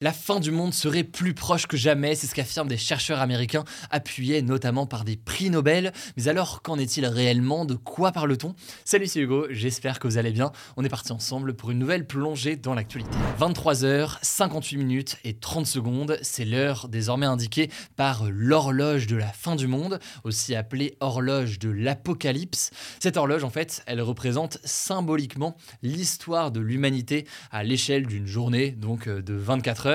La fin du monde serait plus proche que jamais, c'est ce qu'affirment des chercheurs américains, appuyés notamment par des prix Nobel. Mais alors, qu'en est-il réellement? De quoi parle-t-on? Salut, c'est Hugo, j'espère que vous allez bien. On est parti ensemble pour une nouvelle plongée dans l'actualité. 23h, 58 minutes et 30 secondes, c'est l'heure désormais indiquée par l'horloge de la fin du monde, aussi appelée horloge de l'apocalypse. Cette horloge, en fait, elle représente symboliquement l'histoire de l'humanité à l'échelle d'une journée, donc euh, de 24 heures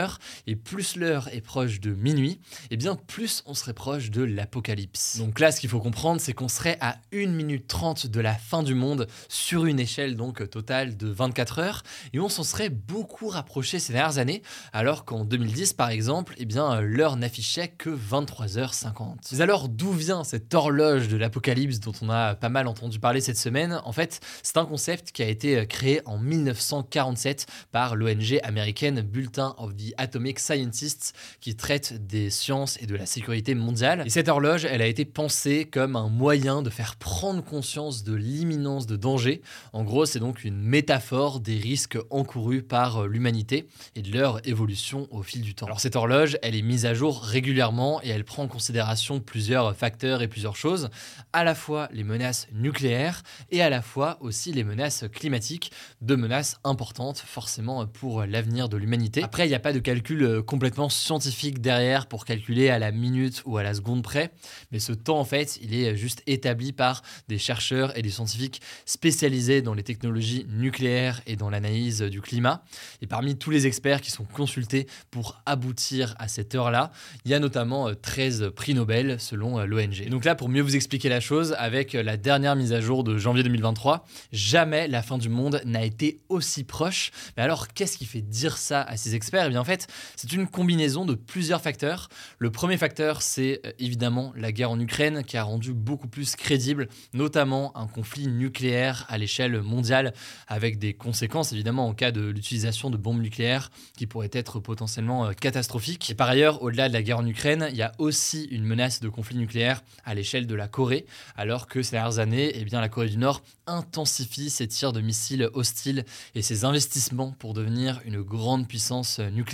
et plus l'heure est proche de minuit, et bien plus on serait proche de l'apocalypse. Donc là, ce qu'il faut comprendre, c'est qu'on serait à 1 minute 30 de la fin du monde sur une échelle donc totale de 24 heures, et on s'en serait beaucoup rapproché ces dernières années, alors qu'en 2010 par exemple, et bien l'heure n'affichait que 23h50. Mais alors d'où vient cette horloge de l'apocalypse dont on a pas mal entendu parler cette semaine? En fait, c'est un concept qui a été créé en 1947 par l'ONG américaine Bulletin of the Atomic Scientists qui traite des sciences et de la sécurité mondiale. Et cette horloge, elle a été pensée comme un moyen de faire prendre conscience de l'imminence de danger. En gros, c'est donc une métaphore des risques encourus par l'humanité et de leur évolution au fil du temps. Alors cette horloge, elle est mise à jour régulièrement et elle prend en considération plusieurs facteurs et plusieurs choses, à la fois les menaces nucléaires et à la fois aussi les menaces climatiques, deux menaces importantes forcément pour l'avenir de l'humanité. Après, il n'y a pas de calcul euh, complètement scientifique derrière pour calculer à la minute ou à la seconde près, mais ce temps en fait, il est juste établi par des chercheurs et des scientifiques spécialisés dans les technologies nucléaires et dans l'analyse du climat. Et parmi tous les experts qui sont consultés pour aboutir à cette heure-là, il y a notamment 13 euh, prix Nobel selon euh, l'ONG. Donc là, pour mieux vous expliquer la chose, avec la dernière mise à jour de janvier 2023, jamais la fin du monde n'a été aussi proche. Mais alors, qu'est-ce qui fait dire ça à ces experts? Eh bien, en fait, c'est une combinaison de plusieurs facteurs. Le premier facteur, c'est euh, évidemment la guerre en Ukraine qui a rendu beaucoup plus crédible, notamment un conflit nucléaire à l'échelle mondiale, avec des conséquences évidemment en cas de l'utilisation de bombes nucléaires qui pourraient être potentiellement euh, catastrophiques. Et par ailleurs, au-delà de la guerre en Ukraine, il y a aussi une menace de conflit nucléaire à l'échelle de la Corée, alors que ces dernières années, eh bien, la Corée du Nord intensifie ses tirs de missiles hostiles et ses investissements pour devenir une grande puissance nucléaire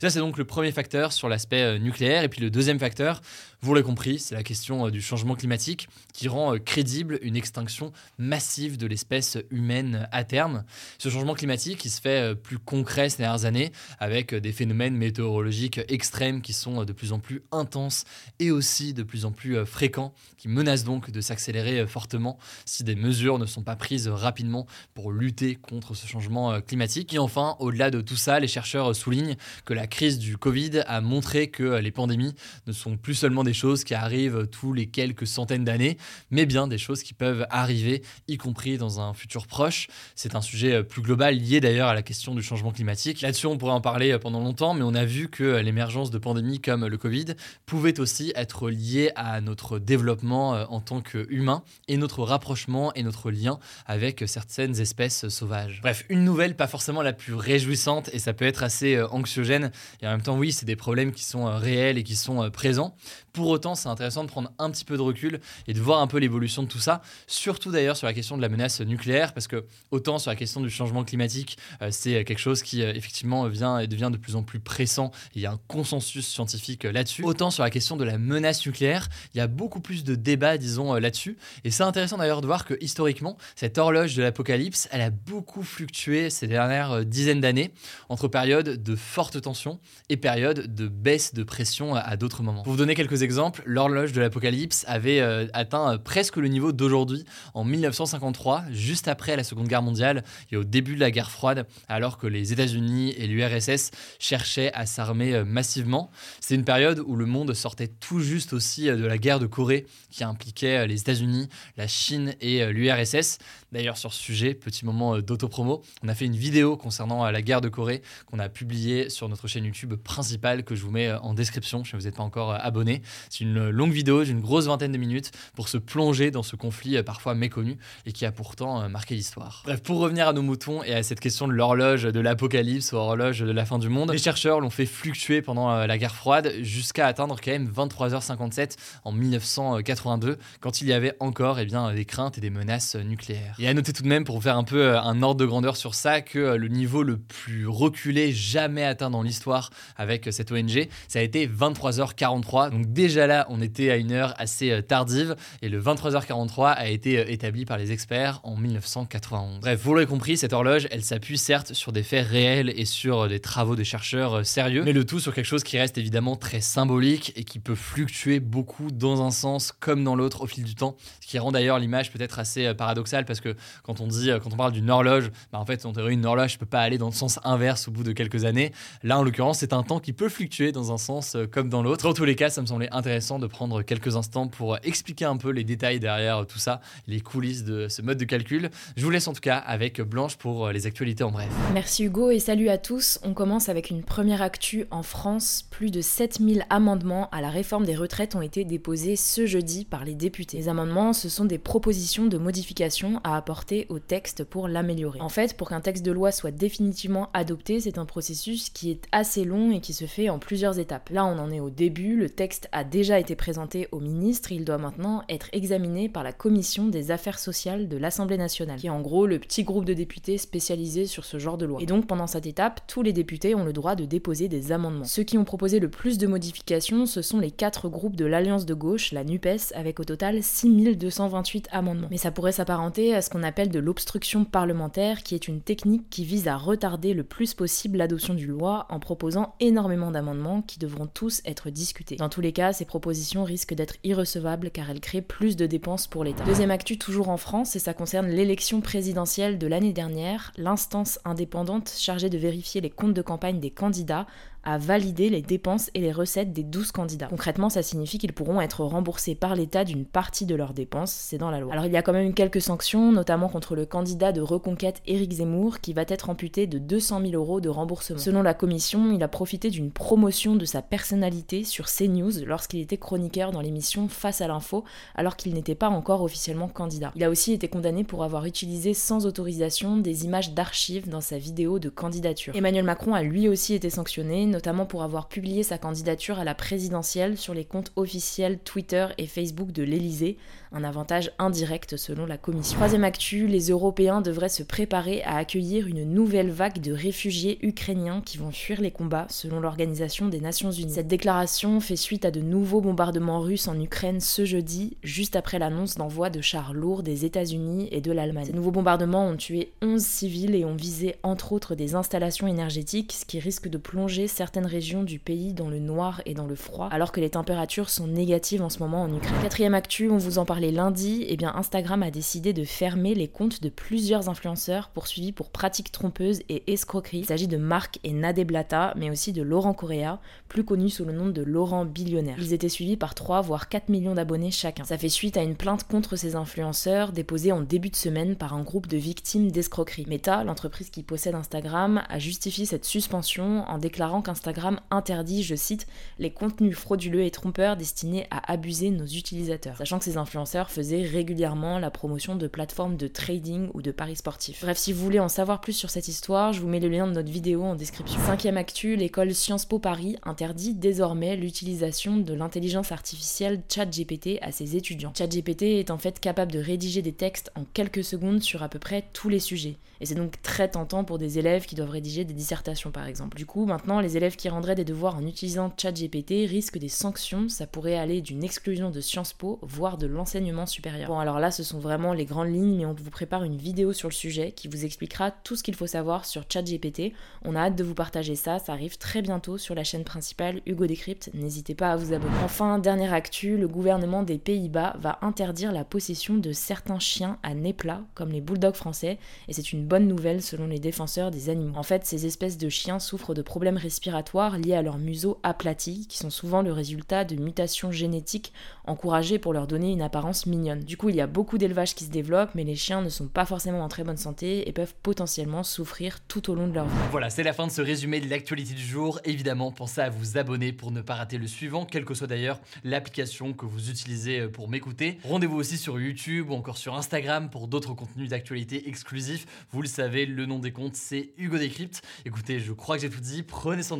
ça, c'est donc le premier facteur sur l'aspect euh, nucléaire. Et puis le deuxième facteur, vous l'avez compris, c'est la question euh, du changement climatique qui rend euh, crédible une extinction massive de l'espèce humaine à terme. Ce changement climatique, il se fait plus concret ces dernières années avec des phénomènes météorologiques extrêmes qui sont de plus en plus intenses et aussi de plus en plus fréquents, qui menacent donc de s'accélérer fortement si des mesures ne sont pas prises rapidement pour lutter contre ce changement climatique. Et enfin, au-delà de tout ça, les chercheurs soulignent que la crise du Covid a montré que les pandémies ne sont plus seulement des choses qui arrivent tous les quelques centaines d'années, mais bien des choses qui peuvent arriver, y compris dans un futur proche. C'est un sujet plus global lié d'ailleurs à la question du changement climatique. Là-dessus, on pourrait en parler pendant longtemps, mais on a vu que l'émergence de pandémies comme le Covid pouvait aussi être liée à notre développement euh, en tant qu'humain et notre rapprochement et notre lien avec certaines espèces sauvages. Bref, une nouvelle pas forcément la plus réjouissante et ça peut être assez euh, anxiogène. Et en même temps, oui, c'est des problèmes qui sont euh, réels et qui sont euh, présents. Pour autant, c'est intéressant de prendre un petit peu de recul et de voir un peu l'évolution de tout ça, surtout d'ailleurs sur la question de la menace nucléaire, parce que autant sur la question du changement climatique, c'est quelque chose qui effectivement vient et devient de plus en plus pressant. Il y a un consensus scientifique là-dessus. Autant sur la question de la menace nucléaire, il y a beaucoup plus de débats, disons, là-dessus. Et c'est intéressant d'ailleurs de voir que historiquement, cette horloge de l'apocalypse, elle a beaucoup fluctué ces dernières dizaines d'années entre périodes de forte tension et période de baisse de pression à, d'autres moments. Pour vous donner quelques exemples, l'horloge de l'apocalypse avait euh, atteint euh, presque le niveau d'aujourd'hui en 1953, juste après la Seconde Guerre mondiale et au début de la guerre froide, alors que les États-Unis et l'URSS cherchaient à s'armer euh, massivement. C'est une période où le monde sortait tout juste aussi de la guerre de Corée qui impliquait les États-Unis, la Chine et l'URSS. D'ailleurs, sur ce sujet, petit moment euh, d'autopromo, on a fait une vidéo concernant euh, la guerre de Corée qu'on a publiée sur notre chaîne YouTube principale que je vous mets euh, en description si vous n'êtes pas encore abonné. C'est une longue vidéo d'une grosse vingtaine de minutes pour se plonger dans ce conflit parfois méconnu et qui a pourtant marqué l'histoire. Bref, pour revenir à nos moutons et à cette question de l'horloge de l'apocalypse ou horloge de la fin du monde, les chercheurs l'ont fait fluctuer pendant la guerre froide jusqu'à atteindre quand même 23h57 en 1982 quand il y avait encore eh bien, des craintes et des menaces nucléaires. Et à noter tout de même, pour faire un peu euh, un ordre de grandeur sur ça, que euh, le niveau le plus reculé jamais atteint dans l'histoire avec euh, cette ONG, ça a été 23h43. Donc déjà là, on était à une heure assez tardive et le 23h43 a été établi par les experts en 1991. Bref, vous l'aurez compris, cette horloge, elle s'appuie certes sur des faits réels et sur des travaux de chercheurs sérieux, mais le tout sur quelque chose qui reste évidemment très symbolique et qui peut fluctuer beaucoup dans un sens comme dans l'autre au fil du temps, ce qui rend d'ailleurs l'image peut-être assez paradoxale parce que quand on dit, quand on parle d'une horloge, bah en fait, en théorie, une horloge ne peut pas aller dans le sens inverse au bout de quelques années. Là, en l'occurrence, c'est un temps qui peut fluctuer dans un sens euh, comme dans l'autre. Dans tous les cas, ça me semblait intéressant de prendre quelques instants pour expliquer un peu les détails derrière tout ça, les coulisses de ce mode de calcul. Je vous laisse en tout cas avec Blanche pour euh, les actualités en bref. Merci Hugo et salut à tous. On commence avec une première actu en France. Plus de 7000 amendements à la réforme des retraites ont été déposés ce jeudi par les députés. Les amendements, ce sont des propositions de modification à apporter au texte pour l'améliorer. En fait, pour qu'un texte de loi soit définitivement adopté, c'est un processus qui est assez long et qui se fait en plusieurs étapes. Là, on en est au début, le texte a déjà été présenté au ministre, il doit maintenant être examiné par la commission des affaires sociales de l'Assemblée nationale, qui est en gros le petit groupe de députés spécialisés sur ce genre de loi. Et donc pendant cette étape, tous les députés ont le droit de déposer des amendements. Ceux qui ont proposé le plus de modifications, ce sont les quatre groupes de l'Alliance de gauche, la NUPES, avec au total 6228 amendements. Mais ça pourrait s'apparenter à ce qu'on appelle de l'obstruction parlementaire, qui est une technique qui vise à retarder le plus possible l'adoption d'une loi en proposant énormément d'amendements qui devront tous être discutés. Dans tous les cas, ces propositions risquent d'être irrecevables car elles créent plus de dépenses pour l'État. Deuxième actu toujours en France, et ça concerne l'élection présidentielle de l'année dernière. L'instance indépendante chargée de vérifier les comptes de campagne des candidats à valider les dépenses et les recettes des 12 candidats. Concrètement, ça signifie qu'ils pourront être remboursés par l'État d'une partie de leurs dépenses, c'est dans la loi. Alors il y a quand même quelques sanctions, notamment contre le candidat de reconquête Éric Zemmour, qui va être amputé de 200 000 euros de remboursement. Selon la commission, il a profité d'une promotion de sa personnalité sur CNews lorsqu'il était chroniqueur dans l'émission Face à l'info, alors qu'il n'était pas encore officiellement candidat. Il a aussi été condamné pour avoir utilisé sans autorisation des images d'archives dans sa vidéo de candidature. Emmanuel Macron a lui aussi été sanctionné, notamment pour avoir publié sa candidature à la présidentielle sur les comptes officiels Twitter et Facebook de l'Élysée, un avantage indirect selon la Commission. Troisième actu, les Européens devraient se préparer à accueillir une nouvelle vague de réfugiés ukrainiens qui vont fuir les combats selon l'Organisation des Nations Unies. Cette déclaration fait suite à de nouveaux bombardements russes en Ukraine ce jeudi, juste après l'annonce d'envoi de chars lourds des États-Unis et de l'Allemagne. Ces nouveaux bombardements ont tué 11 civils et ont visé entre autres des installations énergétiques, ce qui risque de plonger certaines régions du pays dans le noir et dans le froid, alors que les températures sont négatives en ce moment en Ukraine. Quatrième actu, on vous en parlait lundi, et eh bien Instagram a décidé de fermer les comptes de plusieurs influenceurs poursuivis pour pratiques trompeuses et escroqueries. Il s'agit de Marc et Nadeblata, mais aussi de Laurent Correa, plus connu sous le nom de Laurent Billionnaire. Ils étaient suivis par 3 voire 4 millions d'abonnés chacun. Ça fait suite à une plainte contre ces influenceurs déposée en début de semaine par un groupe de victimes d'escroquerie. Meta, l'entreprise qui possède Instagram, a justifié cette suspension en déclarant Instagram interdit, je cite, les contenus frauduleux et trompeurs destinés à abuser nos utilisateurs, sachant que ces influenceurs faisaient régulièrement la promotion de plateformes de trading ou de paris sportifs. Bref, si vous voulez en savoir plus sur cette histoire, je vous mets le lien de notre vidéo en description. Cinquième actu, l'école Sciences Po Paris interdit désormais l'utilisation de l'intelligence artificielle ChatGPT à ses étudiants. ChatGPT est en fait capable de rédiger des textes en quelques secondes sur à peu près tous les sujets. Et c'est donc très tentant pour des élèves qui doivent rédiger des dissertations par exemple. Du coup, maintenant, les élèves qui rendraient des devoirs en utilisant ChatGPT risquent des sanctions. Ça pourrait aller d'une exclusion de Sciences Po, voire de l'enseignement supérieur. Bon, alors là, ce sont vraiment les grandes lignes, mais on vous prépare une vidéo sur le sujet qui vous expliquera tout ce qu'il faut savoir sur ChatGPT. On a hâte de vous partager ça. Ça arrive très bientôt sur la chaîne principale Hugo Décrypte. N'hésitez pas à vous abonner. Enfin, dernière actu, le gouvernement des Pays-Bas va interdire la possession de certains chiens à nez plat, comme les bulldogs français, et c'est une bonne nouvelle selon les défenseurs des animaux. En fait, ces espèces de chiens souffrent de problèmes respiratoires respiratoires liés à leur museau aplati, qui sont souvent le résultat de mutations génétiques encouragées pour leur donner une apparence mignonne. Du coup, il y a beaucoup d'élevages qui se développent, mais les chiens ne sont pas forcément en très bonne santé et peuvent potentiellement souffrir tout au long de leur vie. Voilà, c'est la fin de ce résumé de l'actualité du jour. Évidemment, pensez à vous abonner pour ne pas rater le suivant, quelle que soit d'ailleurs l'application que vous utilisez pour m'écouter. Rendez-vous aussi sur YouTube ou encore sur Instagram pour d'autres contenus d'actualité exclusifs. Vous le savez, le nom des comptes, c'est Hugo Décrypte. Écoutez, je crois que j'ai tout dit. Prenez soin